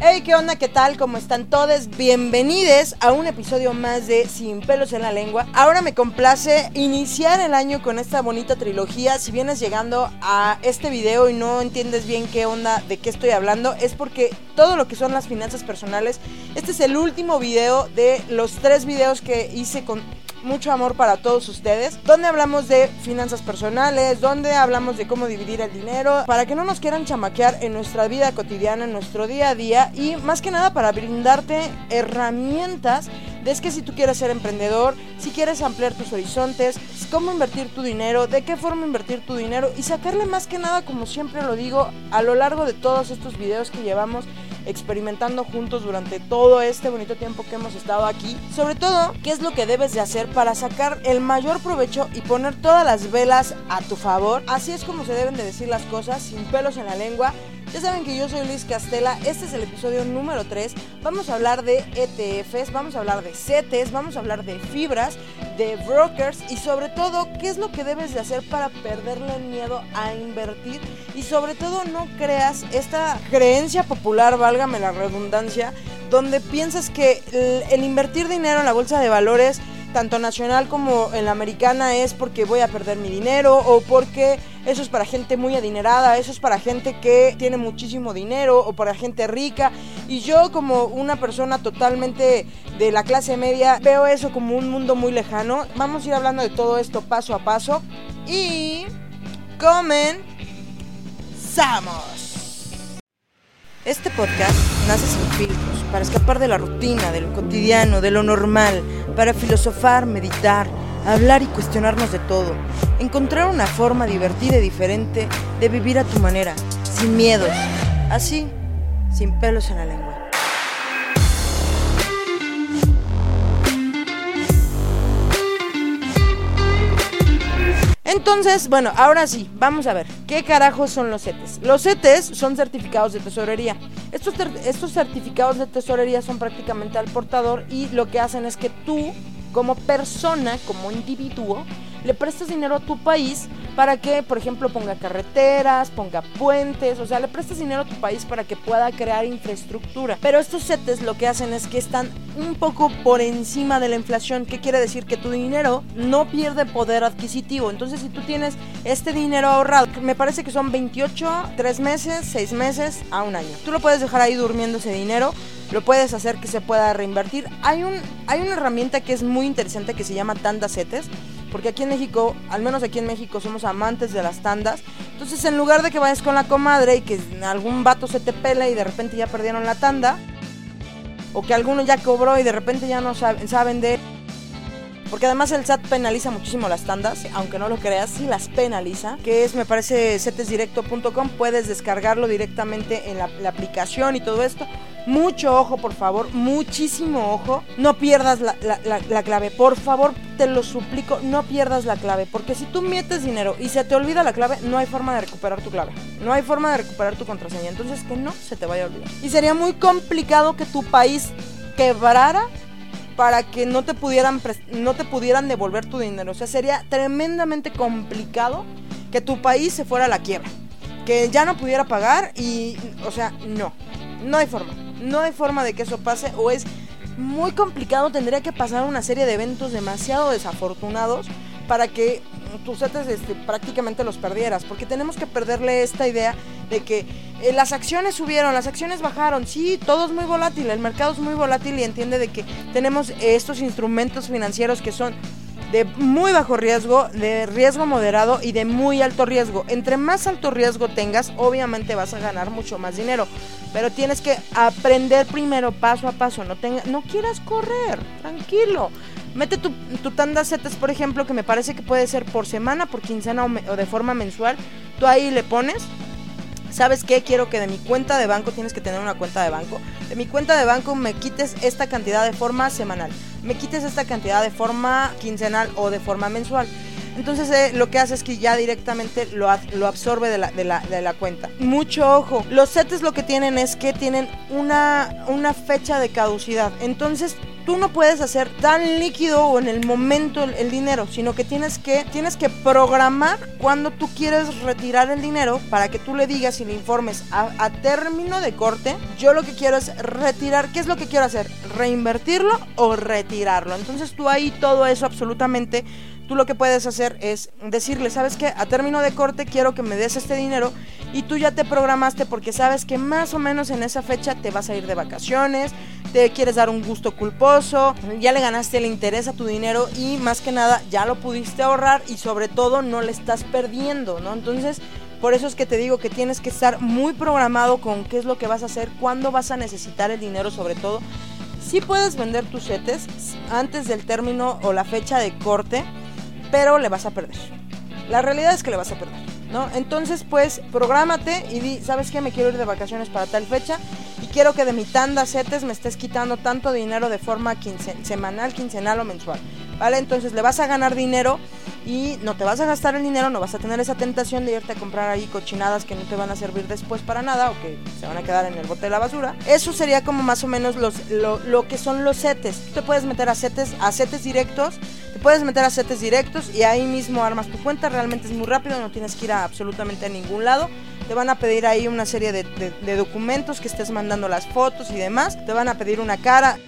Hey, ¿qué onda? ¿Qué tal? ¿Cómo están todos? Bienvenidos a un episodio más de Sin pelos en la lengua. Ahora me complace iniciar el año con esta bonita trilogía. Si vienes llegando a este video y no entiendes bien qué onda, de qué estoy hablando, es porque todo lo que son las finanzas personales, este es el último video de los tres videos que hice con mucho amor para todos ustedes, donde hablamos de finanzas personales, donde hablamos de cómo dividir el dinero, para que no nos quieran chamaquear en nuestra vida cotidiana, en nuestro día a día y más que nada para brindarte herramientas de es que si tú quieres ser emprendedor, si quieres ampliar tus horizontes, cómo invertir tu dinero, de qué forma invertir tu dinero y sacarle más que nada, como siempre lo digo, a lo largo de todos estos videos que llevamos experimentando juntos durante todo este bonito tiempo que hemos estado aquí. Sobre todo, qué es lo que debes de hacer para sacar el mayor provecho y poner todas las velas a tu favor. Así es como se deben de decir las cosas, sin pelos en la lengua. Ya saben que yo soy Luis Castela, este es el episodio número 3. Vamos a hablar de ETFs, vamos a hablar de CETES, vamos a hablar de fibras, de brokers y sobre todo qué es lo que debes de hacer para perderle el miedo a invertir y sobre todo no creas esta creencia popular, válgame la redundancia, donde piensas que el, el invertir dinero en la bolsa de valores tanto nacional como en la americana es porque voy a perder mi dinero o porque eso es para gente muy adinerada, eso es para gente que tiene muchísimo dinero o para gente rica. Y yo como una persona totalmente de la clase media veo eso como un mundo muy lejano. Vamos a ir hablando de todo esto paso a paso y comenzamos. Este podcast nace sin filtros, para escapar de la rutina, de lo cotidiano, de lo normal, para filosofar, meditar, hablar y cuestionarnos de todo. Encontrar una forma divertida y diferente de vivir a tu manera, sin miedos, así, sin pelos en la lengua. Entonces, bueno, ahora sí, vamos a ver, ¿qué carajos son los CETES? Los CETES son certificados de tesorería. Estos, estos certificados de tesorería son prácticamente al portador y lo que hacen es que tú, como persona, como individuo, le prestas dinero a tu país para que, por ejemplo, ponga carreteras, ponga puentes, o sea, le prestas dinero a tu país para que pueda crear infraestructura. Pero estos CETES lo que hacen es que están un poco por encima de la inflación. ¿Qué quiere decir? Que tu dinero no pierde poder adquisitivo. Entonces, si tú tienes este dinero ahorrado, me parece que son 28, 3 meses, 6 meses a un año. Tú lo puedes dejar ahí durmiendo ese dinero lo puedes hacer que se pueda reinvertir. Hay, un, hay una herramienta que es muy interesante que se llama Tanda CETES porque aquí en México, al menos aquí en México, somos amantes de las tandas. Entonces, en lugar de que vayas con la comadre y que algún vato se te pele y de repente ya perdieron la tanda, o que alguno ya cobró y de repente ya no saben de porque además el SAT penaliza muchísimo las tandas, aunque no lo creas, sí las penaliza. Que es, me parece, setesdirecto.com. Puedes descargarlo directamente en la, la, aplicación y todo esto. Mucho ojo, por favor, muchísimo ojo. No pierdas la, la, la, clave, por favor, te lo suplico, no pierdas la clave. Porque si tú metes dinero y se te olvida la clave, no hay forma de recuperar tu clave. No hay forma de recuperar tu contraseña. Entonces, que no se te vaya a olvidar. Y sería muy complicado que tu país quebrara para que no te pudieran no te pudieran devolver tu dinero. O sea, sería tremendamente complicado que tu país se fuera a la quiebra, que ya no pudiera pagar y o sea, no. No hay forma. No hay forma de que eso pase o es muy complicado, tendría que pasar una serie de eventos demasiado desafortunados para que tus setes este, prácticamente los perdieras, porque tenemos que perderle esta idea de que eh, las acciones subieron, las acciones bajaron, sí, todo es muy volátil, el mercado es muy volátil y entiende de que tenemos estos instrumentos financieros que son de muy bajo riesgo, de riesgo moderado y de muy alto riesgo. Entre más alto riesgo tengas, obviamente vas a ganar mucho más dinero. Pero tienes que aprender primero paso a paso. No, tenga, no quieras correr, tranquilo. Mete tu, tu tanda setes, por ejemplo, que me parece que puede ser por semana, por quincena o, de forma mensual. Tú ahí le pones ¿sabes qué? Quiero que de mi cuenta de banco, tienes que tener una cuenta de banco, de mi cuenta de banco me quites esta cantidad de forma semanal, me quites esta cantidad de forma quincenal o de forma mensual. Entonces eh, lo que hace es que ya directamente lo, lo absorbe de la, de, la, de la, cuenta. Mucho ojo. Los CETES lo que tienen es que tienen una, una fecha de caducidad. Entonces tú no puedes hacer tan líquido o en el momento el, dinero, sino que tienes que, tienes que programar cuando tú quieres retirar el dinero para que tú le digas y le informes a, a término de corte, yo lo que quiero es retirar, ¿qué es lo que quiero hacer? ¿Reinvertirlo o retirarlo? Entonces tú ahí todo eso absolutamente tú lo que puedes hacer es decirle, ¿sabes qué? A término de corte quiero que me des este dinero y tú ya te programaste porque sabes que más o menos en esa fecha te vas a ir de vacaciones, te quieres dar un gusto culposo, ya le ganaste el interés a tu dinero y más que nada ya lo pudiste ahorrar y sobre todo no le estás perdiendo, ¿no? Entonces... Por eso es que te digo que tienes que estar muy programado con qué es lo que vas a hacer, cuándo vas a necesitar el dinero sobre todo. Sí puedes vender tus setes antes del término o la fecha de corte, pero le vas a perder. La realidad es que le vas a perder, ¿no? Entonces, pues, prográmate y di, ¿sabes qué? Me quiero ir de vacaciones para tal fecha y quiero que de mi tanda setes me estés quitando tanto dinero de forma semanal, quincenal o mensual, ¿vale? Entonces le vas a ganar dinero y no te vas a gastar el dinero, no vas a tener esa tentación de irte a comprar ahí cochinadas que no te van a servir después para nada o que se van a quedar en el bote de la basura. Eso sería como más o menos los, lo, lo que son los setes. Tú te puedes meter a setes, a setes directos, puedes meter a setes directos y ahí mismo armas tu cuenta. Realmente es muy rápido, no tienes que ir a absolutamente a ningún lado. Te van a pedir ahí una serie de, documentos que estés mandando las fotos y demás. Te van a pedir una cara.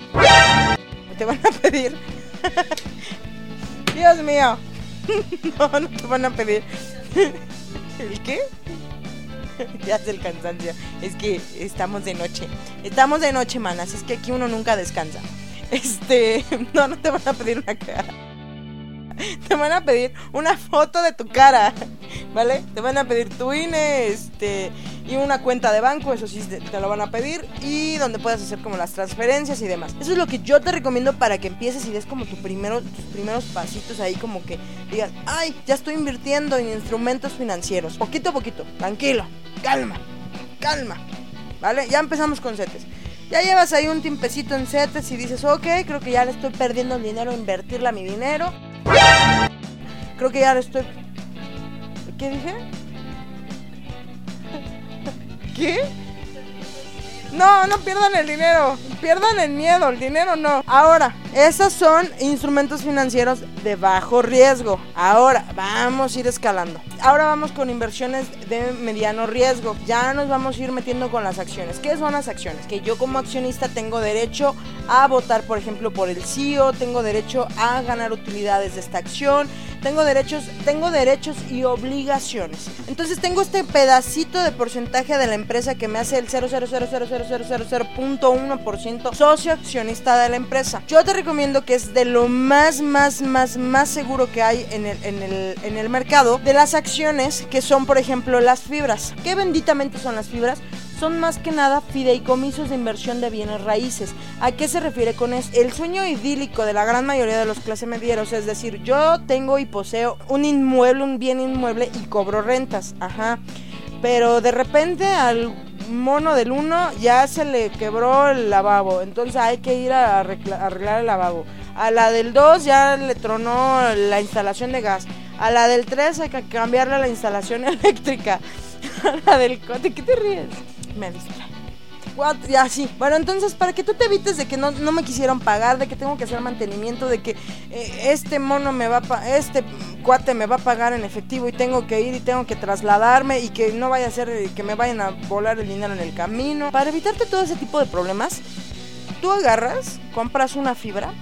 Te van a pedir... Dios mío. no, no te van a pedir. ¿El qué? ya es el cansancio. Es que estamos de noche. Estamos de noche, manas. Es que aquí uno nunca descansa. Este. No, no te van a pedir una cara. Te van a pedir una foto de tu cara. ¿Vale? Te van a pedir tu INE, este. Y una cuenta de banco, eso sí te lo van a pedir. Y donde puedas hacer como las transferencias y demás. Eso es lo que yo te recomiendo para que empieces y des como tu primero, tus primeros pasitos ahí, como que digas, ay, ya estoy invirtiendo en instrumentos financieros. Poquito a poquito, tranquilo, calma, calma. ¿Vale? Ya empezamos con CETES. Ya llevas ahí un tiempecito en CETES y dices, ok, creo que ya le estoy perdiendo el dinero, invertirle a mi dinero. Creo que ya le estoy... ¿Qué dije? ¿Qué? No, no pierdan el dinero, pierdan el miedo, el dinero no. Ahora, esos son instrumentos financieros de bajo riesgo. Ahora, vamos a ir escalando. Ahora vamos con inversiones de mediano riesgo. Ya nos vamos a ir metiendo con las acciones. ¿Qué son las acciones? Que yo como accionista tengo derecho a votar, por ejemplo, por el CEO, tengo derecho a ganar utilidades de esta acción, tengo derechos, tengo derechos y obligaciones. Entonces tengo este pedacito de porcentaje de la empresa que me hace el 0,0000000.1% socio accionista de la empresa. Yo te recomiendo que es de lo más, más, más, más seguro que hay en el, en el, en el mercado de las acciones que son, por ejemplo, las fibras. ¿Qué benditamente son las fibras? son más que nada fideicomisos de inversión de bienes raíces. ¿A qué se refiere con eso? El sueño idílico de la gran mayoría de los clase medieros, es decir, yo tengo y poseo un inmueble, un bien inmueble y cobro rentas, ajá. Pero de repente al mono del uno ya se le quebró el lavabo, entonces hay que ir a arreglar el lavabo. A la del 2 ya le tronó la instalación de gas. A la del 3 hay que cambiarle la instalación eléctrica. A la del... ¿De qué te ríes? me distrae. Y así. Bueno, entonces, para que tú te evites de que no, no, me quisieron pagar, de que tengo que hacer mantenimiento, de que eh, este mono me va a este cuate me va a pagar en efectivo y tengo que ir y tengo que trasladarme y que no vaya a ser eh, que me vayan a volar el dinero en el camino. Para evitarte todo ese tipo de problemas, tú agarras, compras una fibra.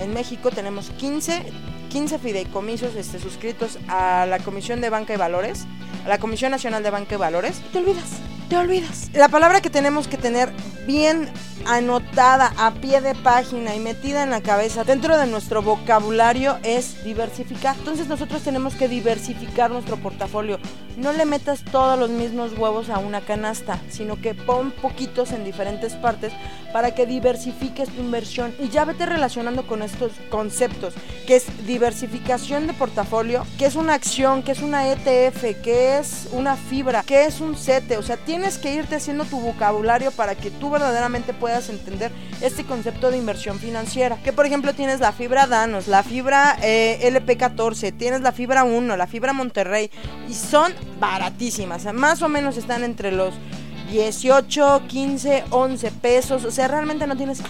En México tenemos 15, 15 fideicomisos este, suscritos a la Comisión de Banca y Valores, a la Comisión Nacional de Banca y Valores, y te olvidas te olvidas. La palabra que tenemos que tener bien anotada a pie de página y metida en la cabeza dentro de nuestro vocabulario es diversificar. Entonces nosotros tenemos que diversificar nuestro portafolio. No le metas todos los mismos huevos a una canasta, sino que pon poquitos en diferentes partes para que diversifiques tu inversión y ya vete relacionando con estos conceptos, que es diversificación de portafolio, que es una acción, que es una ETF, que es una fibra, que es un CETE, o sea, tienes que irte haciendo tu vocabulario para que tú verdaderamente puedas entender este concepto de inversión financiera. Que por ejemplo tienes la fibra Danos, la fibra eh, LP14, tienes la fibra 1, la fibra Monterrey y son baratísimas, más o menos están entre los 18, 15, 11 pesos, o sea, realmente no tienes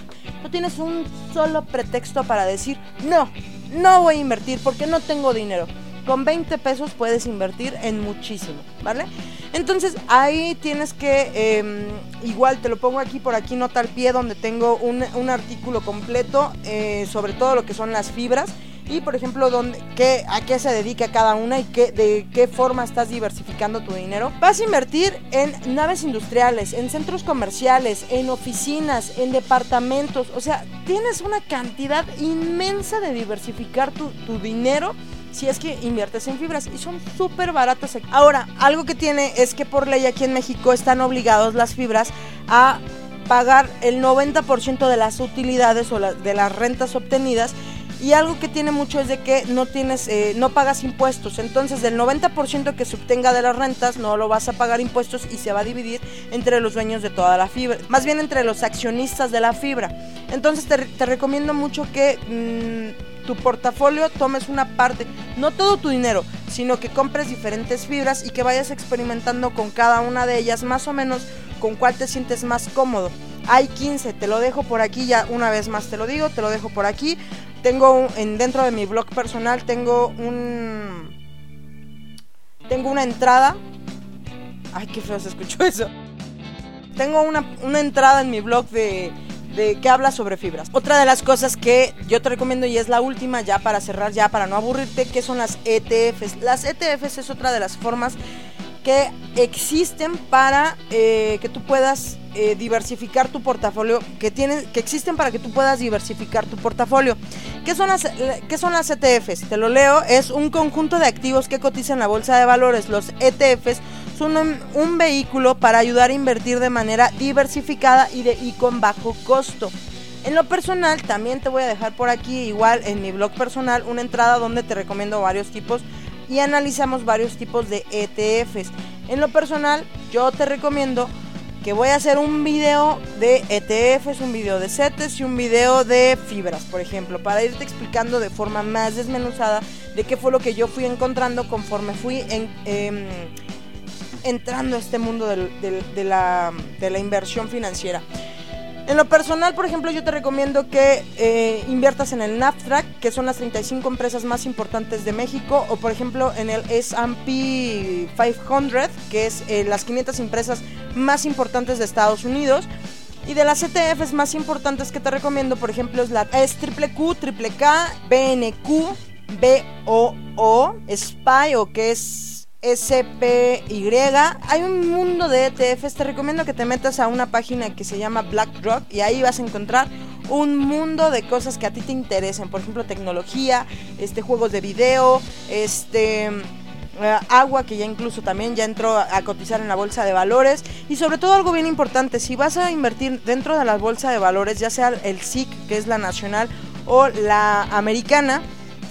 no tienes un solo pretexto para decir, no, no voy a invertir porque no tengo dinero. Con 20 pesos puedes invertir en muchísimo, ¿vale? Entonces ahí tienes que, em, igual te lo pongo aquí por aquí, nota al pie, donde tengo un, artículo completo eh, sobre todo lo que son las fibras y por ejemplo dónde, qué, a qué se dedica cada una y qué, de qué forma estás diversificando tu dinero. Vas a invertir en naves industriales, en centros comerciales, en oficinas, en departamentos. O sea, tienes una cantidad inmensa de diversificar tu, tu dinero si es que inviertes en fibras y son súper baratas. Ahora, algo que tiene es que por ley aquí en México están obligados las fibras a pagar el 90% de las utilidades o de las rentas obtenidas y algo que tiene mucho es de que no tienes, eh, no pagas impuestos. Entonces, del 90% que se obtenga de las rentas, no lo vas a pagar impuestos y se va a dividir entre los dueños de toda la fibra. Más bien entre los accionistas de la fibra. Entonces, te, recomiendo mucho que mm, tu portafolio tomes una parte, no todo tu dinero, sino que compres diferentes fibras y que vayas experimentando con cada una de ellas, más o menos con cuál te sientes más cómodo. Hay 15, te lo dejo por aquí ya una vez más te lo digo, te lo dejo por aquí. Tengo en, dentro de mi blog personal tengo un tengo una entrada. Ay, qué feo se escuchó eso. Tengo una, una entrada en mi blog de, de que habla sobre fibras. Otra de las cosas que yo te recomiendo y es la última ya para cerrar, ya para no aburrirte, que son las ETFs. Las ETFs es otra de las formas que existen para eh, que tú puedas eh, diversificar tu portafolio, que, tienen, que existen para que tú puedas diversificar tu portafolio. ¿Qué son, las, ¿Qué son las ETFs? Te lo leo, es un conjunto de activos que cotizan la bolsa de valores. Los ETFs son un, vehículo para ayudar a invertir de manera diversificada y, de, y con bajo costo. En lo personal, también te voy a dejar por aquí, igual en mi blog personal, una entrada donde te recomiendo varios tipos y analizamos varios tipos de ETFs. En lo personal, yo te recomiendo que voy a hacer un video de ETFs, un video de CETES y un video de fibras, por ejemplo, para irte explicando de forma más desmenuzada de qué fue lo que yo fui encontrando conforme fui em, entrando a este mundo de, la, de la inversión financiera. En lo personal, por ejemplo, yo te recomiendo que eh, inviertas en el NAFTRAC, que son las 35 empresas más importantes de México, o por ejemplo en el S&P 500, que es eh, las 500 empresas más importantes de Estados Unidos. Y de las ETFs más importantes que te recomiendo, por ejemplo, es la es triple Q, triple K, BNQ, BOO, SPY o que es SPY. Hay un mundo de ETFs. Te recomiendo que te metas a una página que se llama BlackRock y ahí vas a encontrar un mundo de cosas que a ti te interesen. Por ejemplo, tecnología, este, juegos de video, este. Eh, agua que ya incluso también ya entró a cotizar en la bolsa de valores y sobre todo algo bien importante si vas a invertir dentro de la bolsa de valores ya sea el SIC que es la nacional o la americana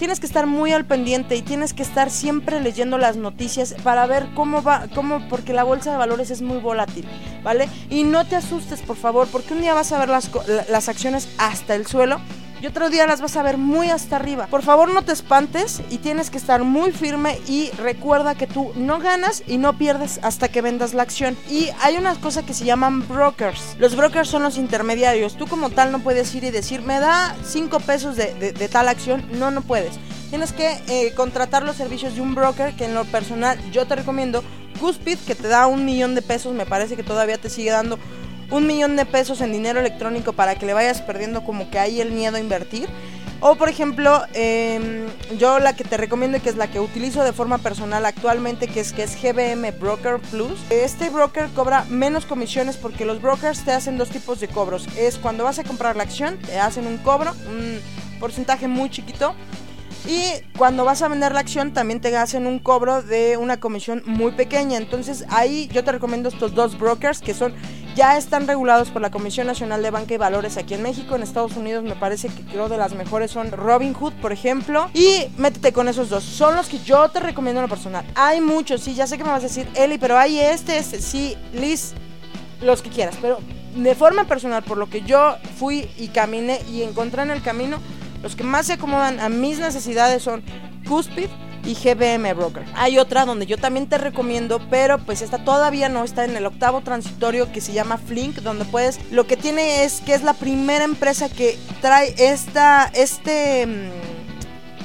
tienes que estar muy al pendiente y tienes que estar siempre leyendo las noticias para ver cómo va, cómo, porque la bolsa de valores es muy volátil, ¿vale? Y no te asustes, por favor, porque un día vas a ver las, las acciones hasta el suelo y otro día las vas a ver muy hasta arriba. Por favor no te espantes y tienes que estar muy firme y recuerda que tú no ganas y no pierdes hasta que vendas la acción. Y hay una cosa que se llaman brokers. Los brokers son los intermediarios. Tú como tal no puedes ir y decir, me da 5 pesos de, tal acción. No, no puedes. Tienes que eh, contratar los servicios de un broker que en lo personal yo te recomiendo. Cuspid que te da un millón de pesos, me parece que todavía te sigue dando un millón de pesos en dinero electrónico para que le vayas perdiendo como que ahí el miedo a invertir. O por ejemplo, em, yo la que te recomiendo que es la que utilizo de forma personal actualmente, que es que es GBM Broker Plus. Este broker cobra menos comisiones porque los brokers te hacen dos tipos de cobros. Es cuando vas a comprar la acción, te hacen un cobro, un porcentaje muy chiquito. Y cuando vas a vender la acción también te hacen un cobro de una comisión muy pequeña. Entonces ahí yo te recomiendo estos dos brokers que son ya están regulados por la Comisión Nacional de Banca y Valores aquí en México. En Estados Unidos me parece que creo de las mejores son Robinhood, por ejemplo. Y métete con esos dos. Son los que yo te recomiendo en lo personal. Hay muchos, sí, ya sé que me vas a decir, Eli, pero hay este, este, sí, Liz, los que quieras. Pero de forma personal, por lo que yo fui y caminé y encontré en el camino, los que más se acomodan a mis necesidades son Cuspid, y GBM Broker. Hay otra donde yo también te recomiendo, pero pues esta todavía no está en el octavo transitorio que se llama Flink, donde puedes, lo que tiene es que es la primera empresa que trae esta, este... Mm,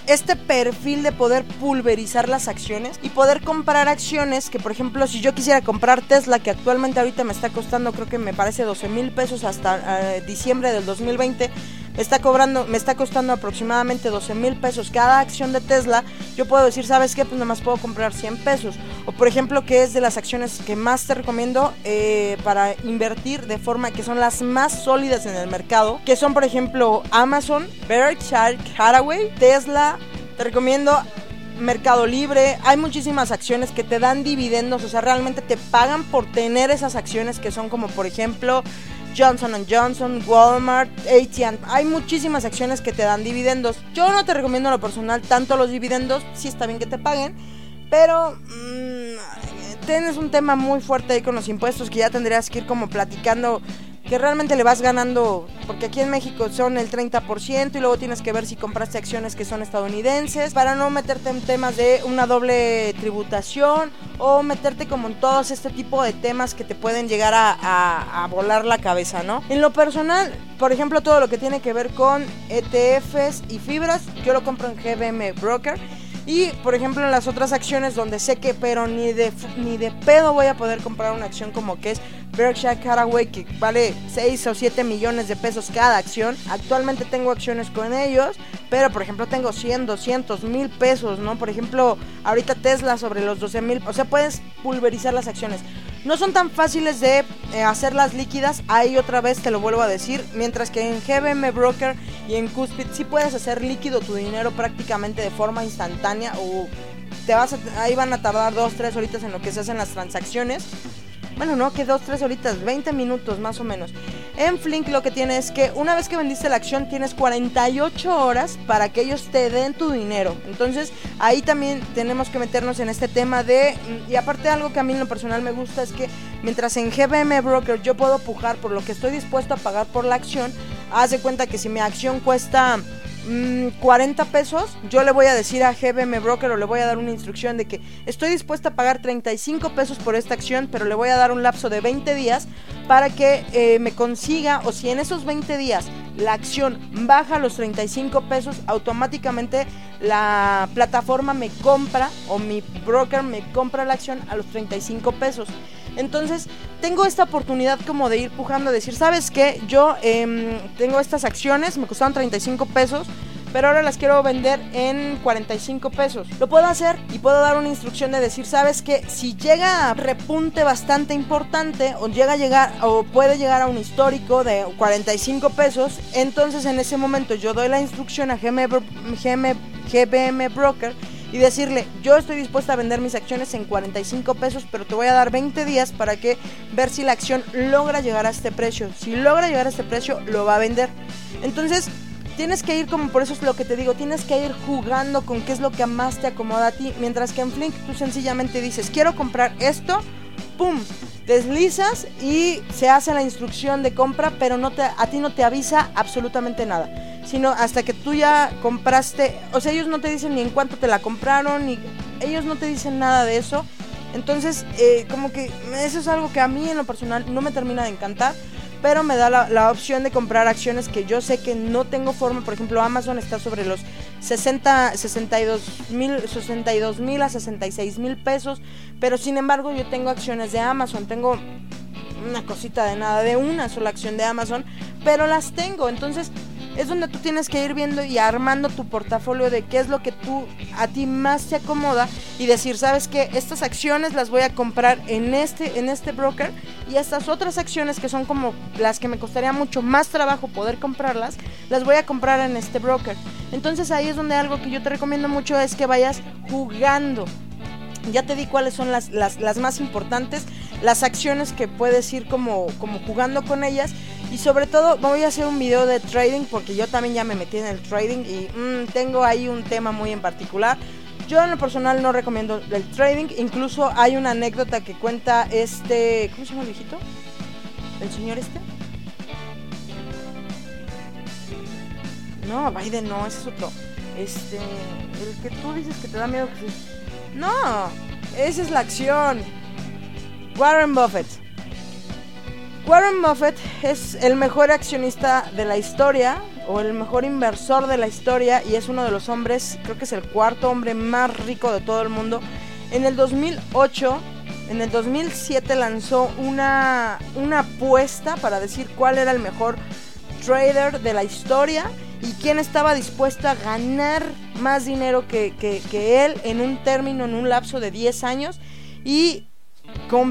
este perfil de poder pulverizar las acciones y poder comprar acciones que, por ejemplo, si yo quisiera comprar Tesla, que actualmente ahorita me está costando, creo que me parece 12 mil pesos hasta eh, diciembre del 2020, me está cobrando, me está costando aproximadamente 12 mil pesos cada acción de Tesla, yo puedo decir, ¿sabes qué? Pues nada más puedo comprar 100 pesos. O por ejemplo, que es de las acciones que más te recomiendo eh, para invertir de forma que son las más sólidas en el mercado, que son por ejemplo Amazon, Berkshire Hathaway, Tesla, te recomiendo Mercado Libre, hay muchísimas acciones que te dan dividendos, o sea, realmente te pagan por tener esas acciones que son como por ejemplo Johnson Johnson, Walmart, AT&T. Hay muchísimas acciones que te dan dividendos. Yo no te recomiendo lo personal tanto los dividendos, sí está bien que te paguen, pero mmm, tienes un tema muy fuerte ahí con los impuestos que ya tendrías que ir como platicando que realmente le vas ganando, porque aquí en México son el 30% y luego tienes que ver si compraste acciones que son estadounidenses para no meterte en temas de una doble tributación o meterte como en todos este tipo de temas que te pueden llegar a, a volar la cabeza, ¿no? En lo personal, por ejemplo, todo lo que tiene que ver con ETFs y fibras, yo lo compro en GBM Broker y, por ejemplo, en las otras acciones donde sé que, pero ni de, ni de pedo voy a poder comprar una acción como que es Berkshire Hathaway, que vale 6 o 7 millones de pesos cada acción. Actualmente tengo acciones con ellos, pero, por ejemplo, tengo 100, 200 mil pesos, ¿no? Por ejemplo, ahorita Tesla sobre los 12 mil. O sea, puedes pulverizar las acciones. No son tan fáciles de eh, hacerlas líquidas, ahí otra vez te lo vuelvo a decir, mientras que en GBM Broker y en Cuspid sí puedes hacer líquido tu dinero prácticamente de forma instantánea o te vas ahí van a tardar dos, tres horitas en lo que se hacen las transacciones bueno, no, que dos, tres horitas, 20 minutos más o menos. En Flink lo que tiene es que una vez que vendiste la acción tienes 48 horas para que ellos te den tu dinero. Entonces ahí también tenemos que meternos en este tema de... Y aparte algo que a mí en lo personal me gusta es que mientras en GBM Broker yo puedo pujar por lo que estoy dispuesto a pagar por la acción, haz de cuenta que si mi acción cuesta 40 mm, pesos, yo le voy a decir a GBM Broker o le voy a dar una instrucción de que estoy dispuesta a pagar 35 pesos por esta acción, pero le voy a dar un lapso de 20 días para que eh, me consiga, o si en esos 20 días la acción baja los 35 pesos, automáticamente la plataforma me compra o mi broker me compra la acción a los 35 pesos. Entonces, tengo esta oportunidad como de ir pujando, decir, ¿sabes qué? Yo em, tengo estas acciones, me costaron 35 pesos, pero ahora las quiero vender en 45 pesos. Lo puedo hacer y puedo dar una instrucción de decir, ¿sabes qué? Si llega a repunte bastante importante o llega a llegar o puede llegar a un histórico de 45 pesos, entonces en ese momento yo doy la instrucción a GBM Broker y decirle, yo estoy dispuesta a vender mis acciones en 45 pesos, pero te voy a dar 20 días para que ver si la acción logra llegar a este precio. Si logra llegar a este precio, lo va a vender. Entonces, tienes que ir como por eso es lo que te digo, tienes que ir jugando con qué es lo que más te acomoda a ti, mientras que en Flink tú sencillamente dices, quiero comprar esto, ¡pum! Deslizas y se hace la instrucción de compra, pero no te, a ti no te avisa absolutamente nada sino hasta que tú ya compraste, o sea, ellos no te dicen ni en cuánto te la compraron, ni ellos no te dicen nada de eso. Entonces, eh, como que eso es algo que a mí en lo personal no me termina de encantar, pero me da la, opción de comprar acciones que yo sé que no tengo forma. Por ejemplo, Amazon está sobre los 60, 62 mil 62 mil a 66 mil pesos, pero sin embargo yo tengo acciones de Amazon, tengo una cosita de nada, de una sola acción de Amazon, pero las tengo. Entonces, es donde tú tienes que ir viendo y armando tu portafolio de qué es lo que tú a ti más te acomoda y decir, sabes que estas acciones las voy a comprar en este en este broker y estas otras acciones que son como las que me costaría mucho más trabajo poder comprarlas, las voy a comprar en este broker. Entonces ahí es donde algo que yo te recomiendo mucho es que vayas jugando. Ya te di cuáles son las, las, las más importantes, las acciones que puedes ir como, como jugando con ellas y sobre todo voy a hacer un video de trading porque yo también ya me metí en el trading y mm, tengo ahí un tema muy en particular. Yo en lo personal no recomiendo el trading, incluso hay una anécdota que cuenta este, ¿cómo se llama el viejito? ¿El señor este? No, Biden no, ese es otro. este, el que tú dices que te da miedo que No, esa es la acción. Warren Buffett. Warren Buffett es el mejor accionista de la historia o el mejor inversor de la historia y es uno de los hombres, creo que es el cuarto hombre más rico de todo el mundo. En el 2008, en el 2007 lanzó una, una apuesta para decir cuál era el mejor trader de la historia y quién estaba dispuesto a ganar más dinero que, él en un término, en un lapso de 10 años. Y,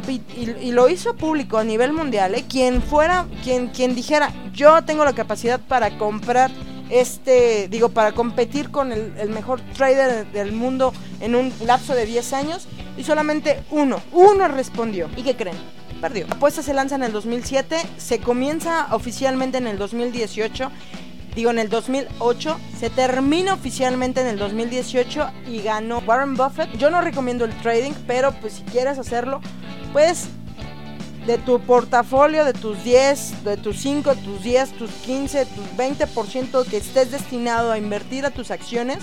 y, lo hizo público a nivel mundial. ¿eh? Quien fuera, quien, quien dijera, yo tengo la capacidad para comprar este, digo, para competir con el, el, mejor trader del mundo en un lapso de 10 años. Y solamente uno, uno respondió. ¿Y qué creen? Perdió. La apuesta se lanza en el 2007, se comienza oficialmente en el 2018 digo en el 2008, se termina oficialmente en el 2018 y ganó Warren Buffett. Yo no recomiendo el trading, pero pues si quieres hacerlo, pues de tu portafolio, de tus 10, de tus 5, tus 10, tus 15, tus 20% que estés destinado a invertir a tus acciones,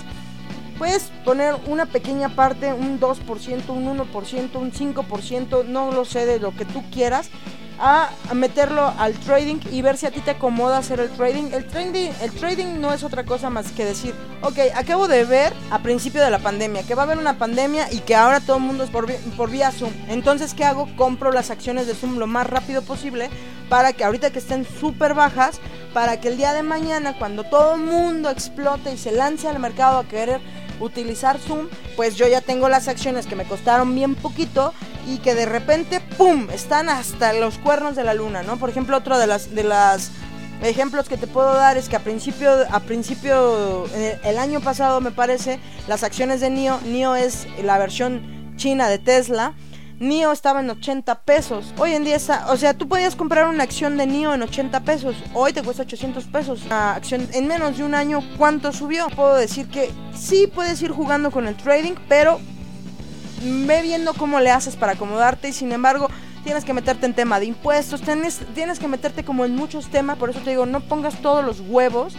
puedes poner una pequeña parte, un 2%, un 1%, un 5%, no lo sé, de lo que tú quieras a meterlo al trading y ver si a ti te acomoda hacer el trading. El trading, el trading no es otra cosa más que decir, ok, acabo de ver a principio de la pandemia que va a haber una pandemia y que ahora todo el mundo es por, por vía Zoom. Entonces, ¿qué hago? Compro las acciones de Zoom lo más rápido posible para que ahorita que estén súper bajas, para que el día de mañana, cuando todo el mundo explote y se lance al mercado a querer utilizar Zoom, pues yo ya tengo las acciones que me costaron bien poquito y que de repente, ¡pum!, están hasta los cuernos de la luna, ¿no? Por ejemplo, otro de las, de las ejemplos que te puedo dar es que a principio, a principio, el año pasado me parece, las acciones de NIO, NIO es la versión china de Tesla, NIO estaba en 80 pesos. Hoy en día está, o sea, tú podías comprar una acción de NIO en 80 pesos. Hoy te cuesta 800 pesos. Una acción en menos de un año, ¿cuánto subió? Puedo decir que sí puedes ir jugando con el trading, pero ve viendo cómo le haces para acomodarte y sin embargo tienes que meterte en tema de impuestos, tienes, tienes que meterte como en muchos temas, por eso te digo, no pongas todos los huevos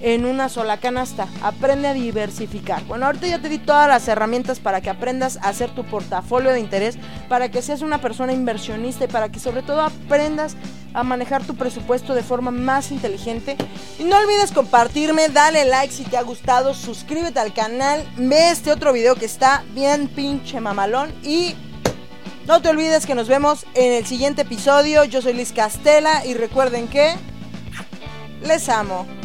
en una sola canasta. Aprende a diversificar. Bueno, ahorita ya te di todas las herramientas para que aprendas a hacer tu portafolio de interés, para que seas una persona inversionista y para que sobre todo aprendas a manejar tu presupuesto de forma más inteligente. Y no olvides compartirme, dale like si te ha gustado, suscríbete al canal, ve este otro video que está bien pinche mamalón y no te olvides que nos vemos en el siguiente episodio. Yo soy Liz Castela y recuerden que les amo.